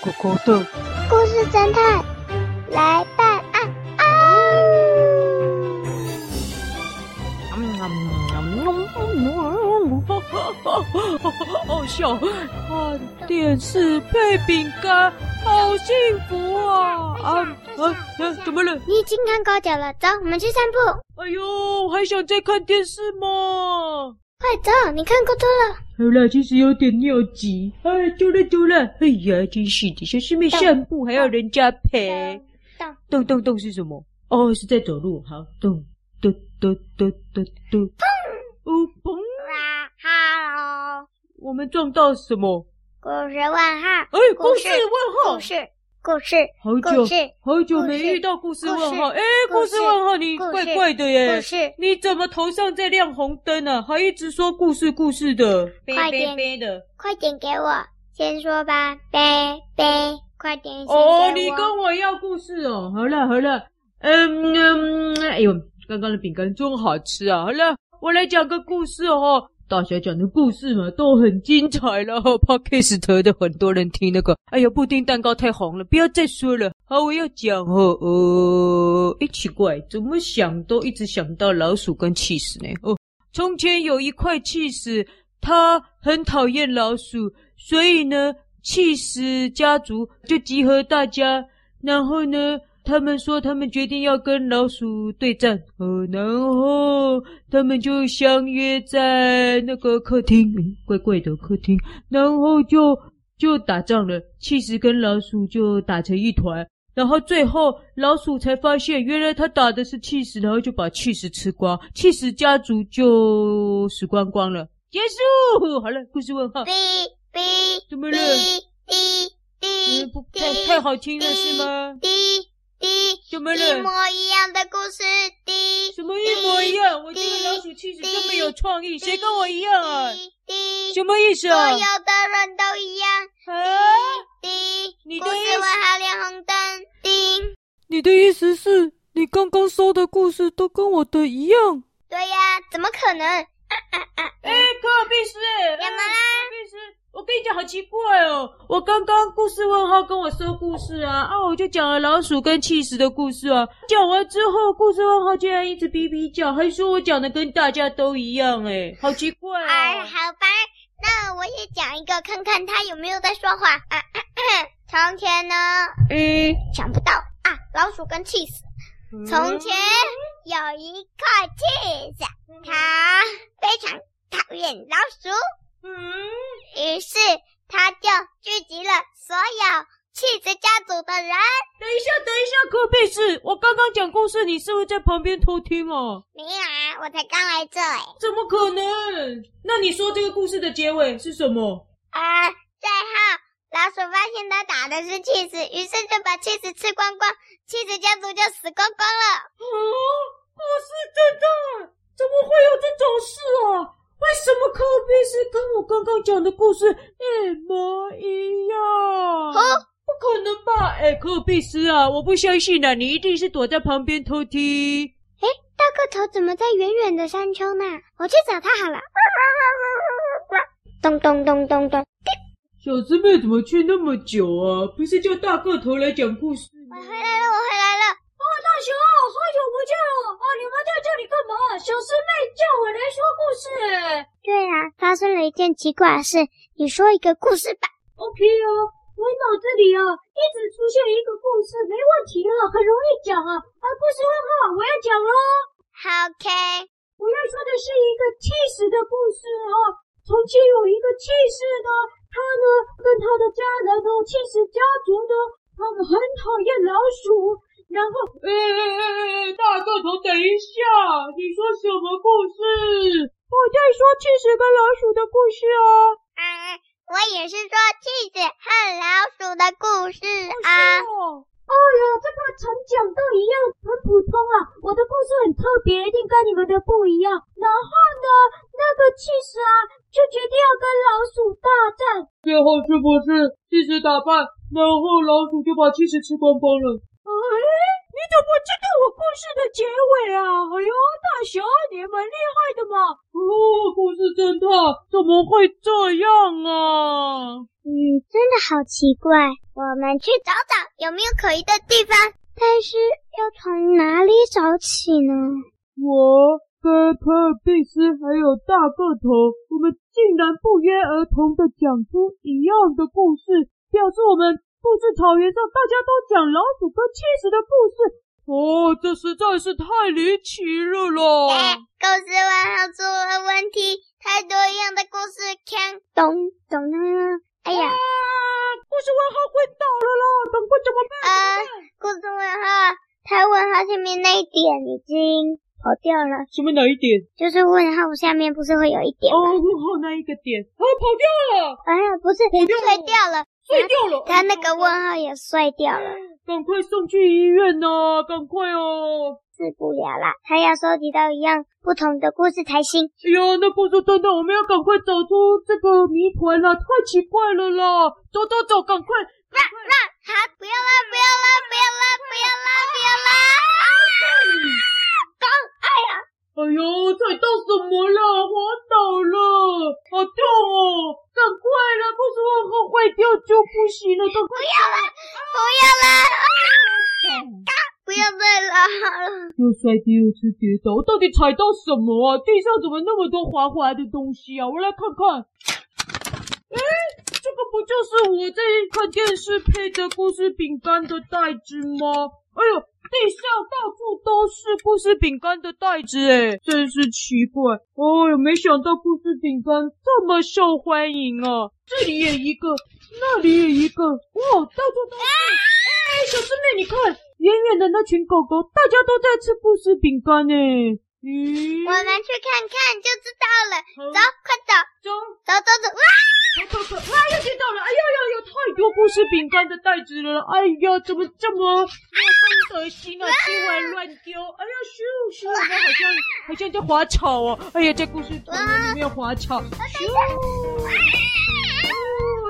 狗狗的故事侦探来办案啊！好笑看！电视配饼干，好幸福啊！啊啊啊！怎么了？你已经看高脚了，走，我们去散步。哎呦，还想再看电视吗？快走，你看够多了。好了，其实有点尿急。哎，走了走了。哎呀，真是的，小师妹散步还要人家陪。咚咚咚咚是什么？哦，是在走路。好，咚咚咚咚咚咚。砰！哦砰！哇哈喽！我们撞到什么？故事问号。哎，故事问号。故事。故事，好久好久没遇到故事问号，哎，故事问号，你怪怪的耶，你怎么头上在亮红灯啊？还一直说故事故事的，快点的，快点给我先说吧，呗呗，快点哦，你跟我要故事哦，好了好了，嗯嗯，哎呦，刚刚的饼干真好吃啊，好了，我来讲个故事哦。大侠讲的故事嘛，都很精彩了。Podcast 的很多人听那个，哎呀，布丁蛋糕太红了，不要再说了。好，我要讲哦，呃，哎，奇怪，怎么想都一直想到老鼠跟气死呢？哦，从前有一块气死，他很讨厌老鼠，所以呢，气死家族就集合大家，然后呢。他们说，他们决定要跟老鼠对战，呃，然后他们就相约在那个客厅，怪怪的客厅，然后就就打仗了。气势跟老鼠就打成一团，然后最后老鼠才发现，原来他打的是气势，然后就把气势吃光，气势家族就死光光了。结束，好了，故事问号。哔哔，怎么了？哔哔哔，不太太好听了是吗？怎么了？一模一样的故事，滴。什么一模一样？我觉得老鼠起司这么有创意，谁跟我一样啊？什么意思啊？所有的人都一样。啊？滴。你的意思？故事问号亮红灯，滴。你的意思是你刚刚说的故事都跟我的一样？对呀，怎么可能？哎，可尔必斯，怎么啦？我跟你讲，好奇怪哦！我刚刚故事问号跟我说故事啊，啊，我就讲了老鼠跟气死的故事啊。讲完之后，故事问号竟然一直哔哔叫，还说我讲的跟大家都一样，哎，好奇怪啊！哎，好吧，那我也讲一个，看看他有没有在说话。啊，从前呢，嗯，想不到啊，老鼠跟气死。从前有一块起司，他非常讨厌老鼠。嗯，于是他就聚集了所有起司家族的人。等一下，等一下，可贝斯，我刚刚讲故事，你是不是在旁边偷听哦？没有啊，我才刚来这诶。怎么可能？那你说这个故事的结尾是什么？啊，最后老鼠发现他打的是起司，于是就把起司吃光光，起司家族就死光光了。啊，故事侦探，怎么会有这种事啊？为什么可比斯跟我刚刚讲的故事一模一样？啊，不可能吧？哎，可比斯啊，我不相信啊，你一定是躲在旁边偷听。哎，大个头怎么在远远的山丘呢？我去找他好了。咚咚咚咚咚。小师妹怎么去那么久啊？不是叫大个头来讲故事？我回来了，我回来了。大熊，好久不见了啊！你们在这里干嘛？小师妹叫我来说故事。对啊，发生了一件奇怪的事，你说一个故事吧。OK 哦，我脑子里啊一直出现一个故事，没问题啊，很容易讲啊。啊，故事问号，我要讲喽。好，OK。我要说的是一个气死的故事啊。从前有一个气死呢，他呢跟他的家人呢，气死家族呢，他们很讨厌老鼠。然后，呃、欸，大个头，等一下，你说什么故事？我在说气死跟老鼠的故事哦。啊，我也是说气死和老鼠的故事啊。哦，哎呀，这个成讲都一样，很普通啊。我的故事很特别，一定跟你们的不一样。然后呢，那个气死啊，就决定要跟老鼠大战。最后是不是气死打败，然后老鼠就把气死吃光光了？哎，事的结尾啊？哎呦，大侠，你蛮厉害的嘛！哦，故事侦探怎么会这样啊？嗯，真的好奇怪。我们去找找有没有可疑的地方。但是要从哪里找起呢？我跟可尔必斯还有大个头，我们竟然不约而同的讲出一样的故事，表示我们故事草原上大家都讲老鼠跟气死的故事。哦，这实在是太离奇了啦！哎，故事问号出了问题，太多一样的故事，看懂懂了。哎呀，故事问号昏倒了啦！赶快怎么办？啊，故事问号，他问号下面那一点已经跑掉了。什么哪一点？就是问号下面不是会有一点？哦，问号那一个点，啊，跑掉了！哎呀，不是，跑掉了，碎掉了，他那个问号也碎掉了。赶快送去医院呐！赶快哦！治不了啦，他要收集到一样不同的故事才行。哎呀，那故事等等，我们要赶快找出这个谜团啦，太奇怪了啦！走走走，赶快！那那好，不要啦，不要啦，不要啦，不要啦，不要啦！刚，哎呀，哎呦，踩到什么了？滑倒了，好痛哦！赶快啦，故事往后坏掉就不行了，都！不要了，不要了！不要再拉了！又摔第二次跌倒，我到底踩到什么啊？地上怎么那么多滑滑的东西啊？我来看看。哎，这个不就是我在看电视配的故事饼干的袋子吗？哎呦，地上到处都是故事饼干的袋子，哎，真是奇怪。哎呦，没想到故事饼干这么受欢迎啊！这里也一个，那里也一个，哇，到处都是。哎，小师妹，你看。远远的那群狗狗，大家都在吃故事饼干呢。嗯，我们去看看就知道了。走，快走，走，走走走！哇，哇，又跌倒了！哎呀呀有，太多故事饼干的袋子了！哎呀，怎么这么没有公德心啊？吃完乱丢！哎呀，咻咻，好像好像在滑草哦！哎呀，在故事图里面滑草。咻！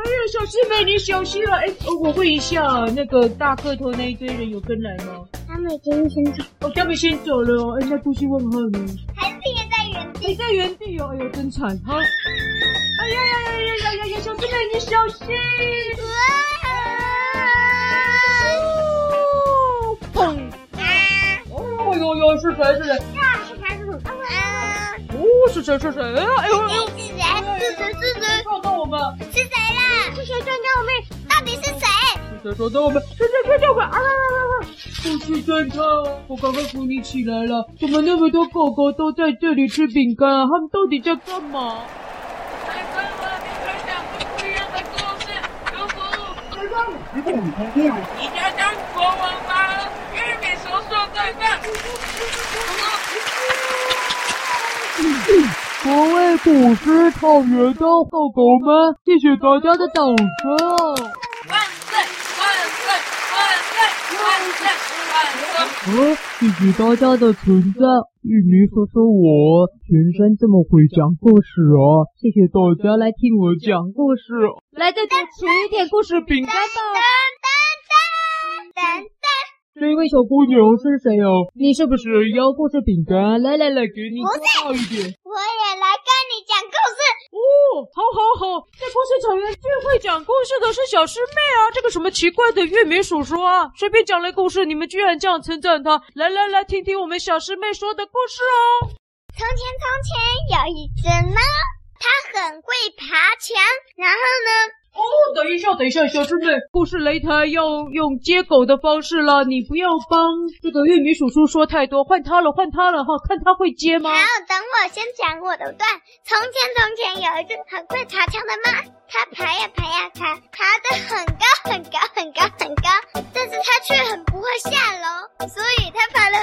哎呀小师妹，你小心了！哎，我问一下，那个大个头那一堆人有跟来吗？他们已经先走。哦，他们先走了哦。哎，那故事问号呢？还是也在原地？还在原地哦。哎呦，真惨！哈！呀呀呀呀呀呀呀！小师妹，你小心！哇！砰！哦呦呦，是谁？是谁？呀，是谁？是谁？啊！哦，是谁？是谁？哎呦！是谁？是谁？是谁？撞到我们？是谁？是谁撞到我们？到底是谁？是谁撞到我们？是谁撞到我们？啊啊啊啊！不是侦探，我刚刚扶你起来了。怎么那么多狗狗都在这里吃饼干啊？他们到底在干嘛？来跟我，你分享不一样的故事。如果你要当国王吗？玉米叔叔在那。各位古诗草原的狗狗们，谢谢大家的掌声！万岁！啊，谢谢大家的存在。玉米说说，我天生这么会讲故事啊！谢谢大家来听我讲故事。来，再多吃一点故事饼干吧。这位小姑娘是谁哦？你是不是要故事饼干？来来来，给你多倒一点。我也来跟你讲故事。哦，好好好，在故事草原最会讲故事的是小师妹啊！这个什么奇怪的月明叔叔啊，随便讲了故事，你们居然这样称赞他。来来来，听听我们小师妹说的故事哦。从前从前有一只猫，它很会爬墙，然后呢？哦，等一下，等一下，小师妹，故事擂台要用接狗的方式了，你不要帮这个玉米叔叔说太多，换他了，换他了哈，看他会接吗？好，等我先讲我的段。从前从前有一只很会爬墙的猫，它爬呀爬呀爬，爬得很高很高很高很高，但是它却很不会下楼，所以它爬得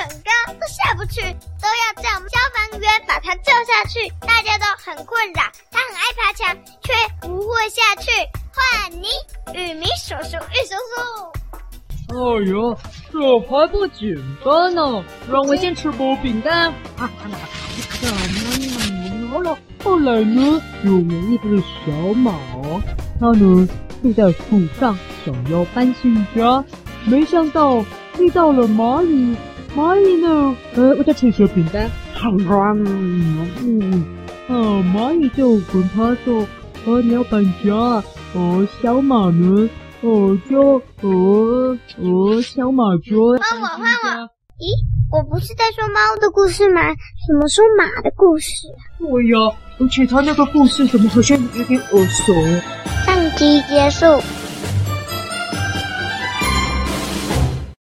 这还不简单呢！让我先吃包饼干。啊，好了，后来呢，有了一只小马，它呢住在树上，想要搬新家，没想到遇到了蚂蚁。蚂蚁呢，呃，我在吃小饼干。嗯，啊，蚂蚁就跟他说：“我，要搬家。”哦，小马呢？哦，哦，就哦哦，小马哥。换我，换我。咦，我不是在说猫的故事吗？怎么说马的故事？对呀，而且他那个故事怎么好像有点耳熟？上集结束。